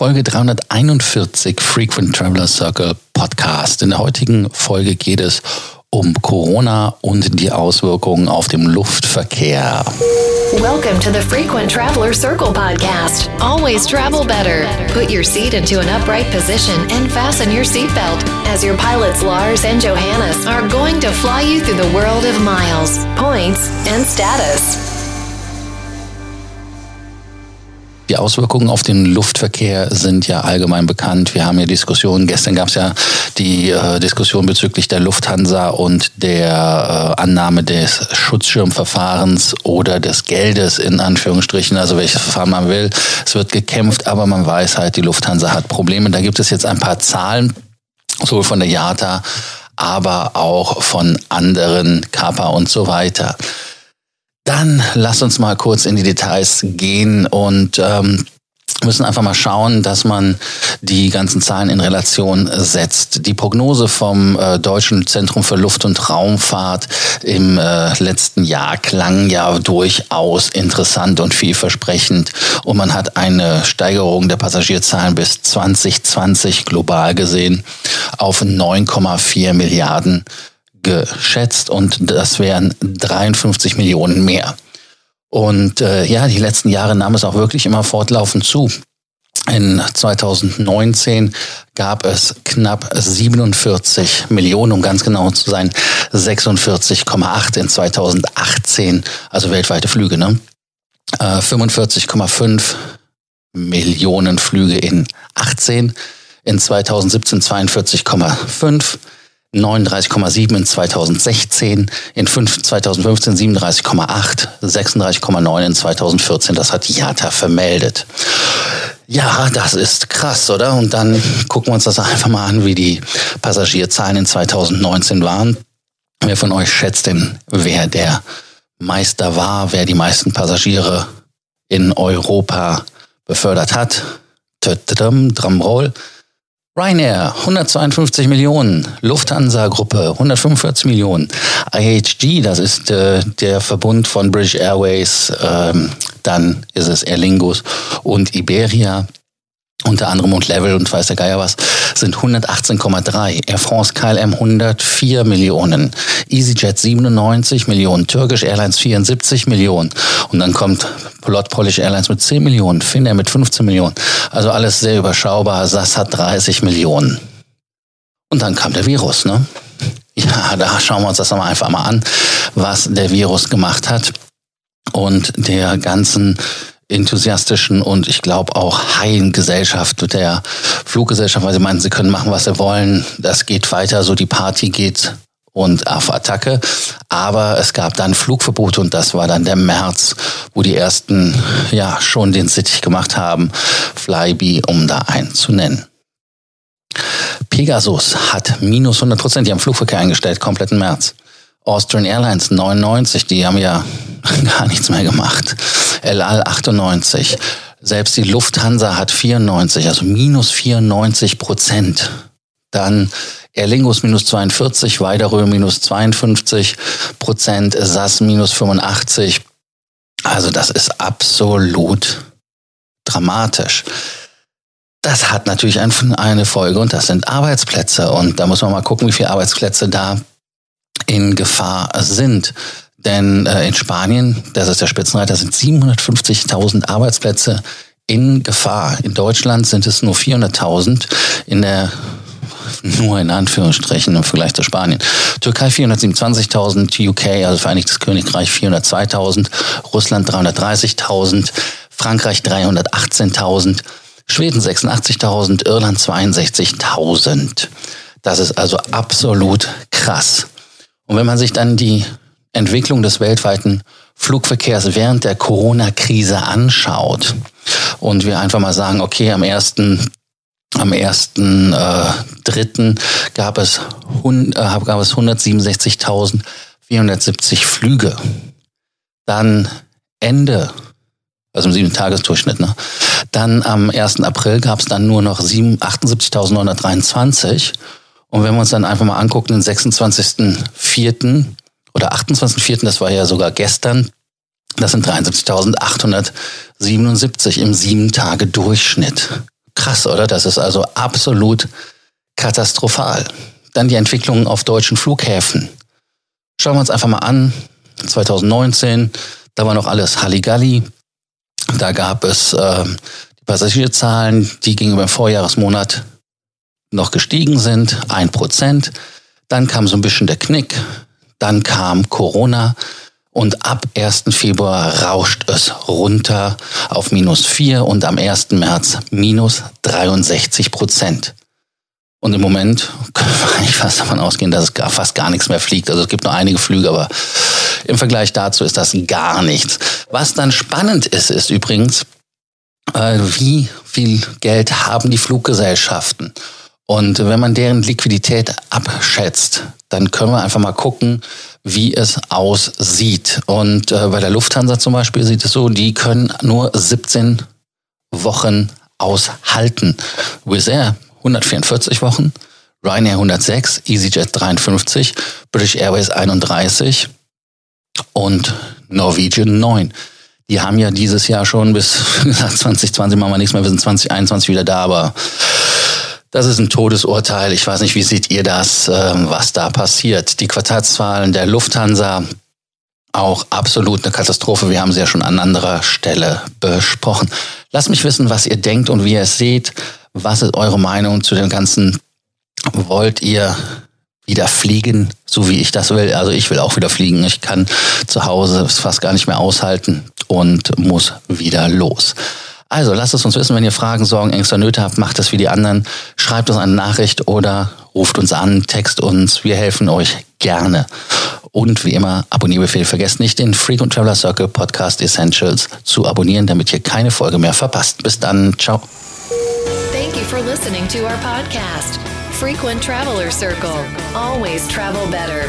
Folge 341 Frequent Traveler Circle Podcast. In der heutigen Folge geht es um Corona und die Auswirkungen auf den Luftverkehr. Welcome to the Frequent Traveler Circle podcast. Always travel better. Put your seat into an upright position and fasten your seatbelt as your pilots Lars and Johannes are going to fly you through the world of miles, points, and status. Die Auswirkungen auf den Luftverkehr sind ja allgemein bekannt. Wir haben ja Diskussionen. Gestern gab es ja die äh, Diskussion bezüglich der Lufthansa und der äh, Annahme des Schutzschirmverfahrens oder des Geldes in Anführungsstrichen, also welches Verfahren man will. Es wird gekämpft, aber man weiß halt, die Lufthansa hat Probleme. Da gibt es jetzt ein paar Zahlen, sowohl von der IATA, aber auch von anderen Kappa und so weiter. Dann lass uns mal kurz in die Details gehen und ähm, müssen einfach mal schauen, dass man die ganzen Zahlen in Relation setzt. Die Prognose vom äh, Deutschen Zentrum für Luft- und Raumfahrt im äh, letzten Jahr klang ja durchaus interessant und vielversprechend und man hat eine Steigerung der Passagierzahlen bis 2020 global gesehen auf 9,4 Milliarden geschätzt und das wären 53 Millionen mehr. Und äh, ja, die letzten Jahre nahm es auch wirklich immer fortlaufend zu. In 2019 gab es knapp 47 Millionen, um ganz genau zu sein, 46,8 in 2018, also weltweite Flüge, ne? Äh, 45,5 Millionen Flüge in 18, in 2017 42,5 39,7 in 2016, in 5, 2015 37,8, 36,9 in 2014. Das hat IATA vermeldet. Ja, das ist krass, oder? Und dann gucken wir uns das einfach mal an, wie die Passagierzahlen in 2019 waren. Wer von euch schätzt denn, wer der Meister war, wer die meisten Passagiere in Europa befördert hat? Drumroll. Ryanair 152 Millionen, Lufthansa-Gruppe 145 Millionen, IHG, das ist äh, der Verbund von British Airways, ähm, dann ist es Aer Lingus und Iberia unter anderem und Level und weiß der Geier was, sind 118,3. Air France KLM 104 Millionen. EasyJet 97 Millionen. Turkish Airlines 74 Millionen. Und dann kommt Plot Polish Airlines mit 10 Millionen. Finnair mit 15 Millionen. Also alles sehr überschaubar. SAS hat 30 Millionen. Und dann kam der Virus, ne? Ja, da schauen wir uns das einfach mal an, was der Virus gemacht hat und der ganzen enthusiastischen und ich glaube auch heilen Gesellschaft der Fluggesellschaft, weil sie meinen, sie können machen, was sie wollen. Das geht weiter, so die Party geht und auf Attacke. Aber es gab dann Flugverbote und das war dann der März, wo die ersten ja schon den Sittich gemacht haben, Flyby, um da einen zu nennen. Pegasus hat minus 100 Prozent, die haben Flugverkehr eingestellt, kompletten März. Austrian Airlines 99, die haben ja gar nichts mehr gemacht. El Al 98. Selbst die Lufthansa hat 94, also minus 94 Prozent. Dann Aer Lingus minus 42, Weiderö minus 52 Prozent, SAS minus 85. Also das ist absolut dramatisch. Das hat natürlich eine Folge und das sind Arbeitsplätze. Und da muss man mal gucken, wie viele Arbeitsplätze da in Gefahr sind. Denn äh, in Spanien, das ist der Spitzenreiter, sind 750.000 Arbeitsplätze in Gefahr. In Deutschland sind es nur 400.000 in der nur in Anführungsstrichen im Vergleich zu Spanien. Türkei 427.000, UK, also Vereinigtes Königreich 402.000, Russland 330.000, Frankreich 318.000, Schweden 86.000, Irland 62.000. Das ist also absolut krass. Und wenn man sich dann die Entwicklung des weltweiten Flugverkehrs während der Corona-Krise anschaut und wir einfach mal sagen, okay, am ersten am ersten äh, dritten gab es, äh, gab es 167.470 Flüge. Dann Ende, also im sieben Tagesdurchschnitt, ne? Dann am 1. April gab es dann nur noch 78.923 und wenn wir uns dann einfach mal angucken, den 26.04. oder 28.04., das war ja sogar gestern, das sind 73.877 im sieben Tage Durchschnitt. krass, oder? Das ist also absolut katastrophal. Dann die Entwicklungen auf deutschen Flughäfen. Schauen wir uns einfach mal an. 2019, da war noch alles Halligalli. Da gab es äh, die Passagierzahlen, die gegenüber dem Vorjahresmonat noch gestiegen sind, ein Prozent. Dann kam so ein bisschen der Knick. Dann kam Corona. Und ab 1. Februar rauscht es runter auf minus 4 und am 1. März minus 63 Prozent. Und im Moment können wir eigentlich fast davon ausgehen, dass es fast gar nichts mehr fliegt. Also es gibt nur einige Flüge, aber im Vergleich dazu ist das gar nichts. Was dann spannend ist, ist übrigens, äh, wie viel Geld haben die Fluggesellschaften? Und wenn man deren Liquidität abschätzt, dann können wir einfach mal gucken, wie es aussieht. Und äh, bei der Lufthansa zum Beispiel sieht es so, die können nur 17 Wochen aushalten. Wizz Air 144 Wochen, Ryanair 106, EasyJet 53, British Airways 31 und Norwegian 9. Die haben ja dieses Jahr schon bis 2020 machen wir nichts mehr, wir sind 2021 wieder da, aber das ist ein Todesurteil. Ich weiß nicht, wie seht ihr das, ähm, was da passiert? Die Quartalszahlen der Lufthansa auch absolut eine Katastrophe. Wir haben sie ja schon an anderer Stelle besprochen. Lasst mich wissen, was ihr denkt und wie ihr es seht. Was ist eure Meinung zu dem Ganzen? Wollt ihr wieder fliegen, so wie ich das will? Also ich will auch wieder fliegen. Ich kann zu Hause es fast gar nicht mehr aushalten und muss wieder los. Also lasst es uns wissen, wenn ihr Fragen, Sorgen, Ängste, Nöte habt, macht es wie die anderen. Schreibt uns eine Nachricht oder ruft uns an, text uns. Wir helfen euch gerne. Und wie immer, Abonnierbefehl. Vergesst nicht, den Frequent Traveler Circle Podcast Essentials zu abonnieren, damit ihr keine Folge mehr verpasst. Bis dann. Ciao. Thank you for listening to our podcast, Frequent Traveler Circle. Always travel better.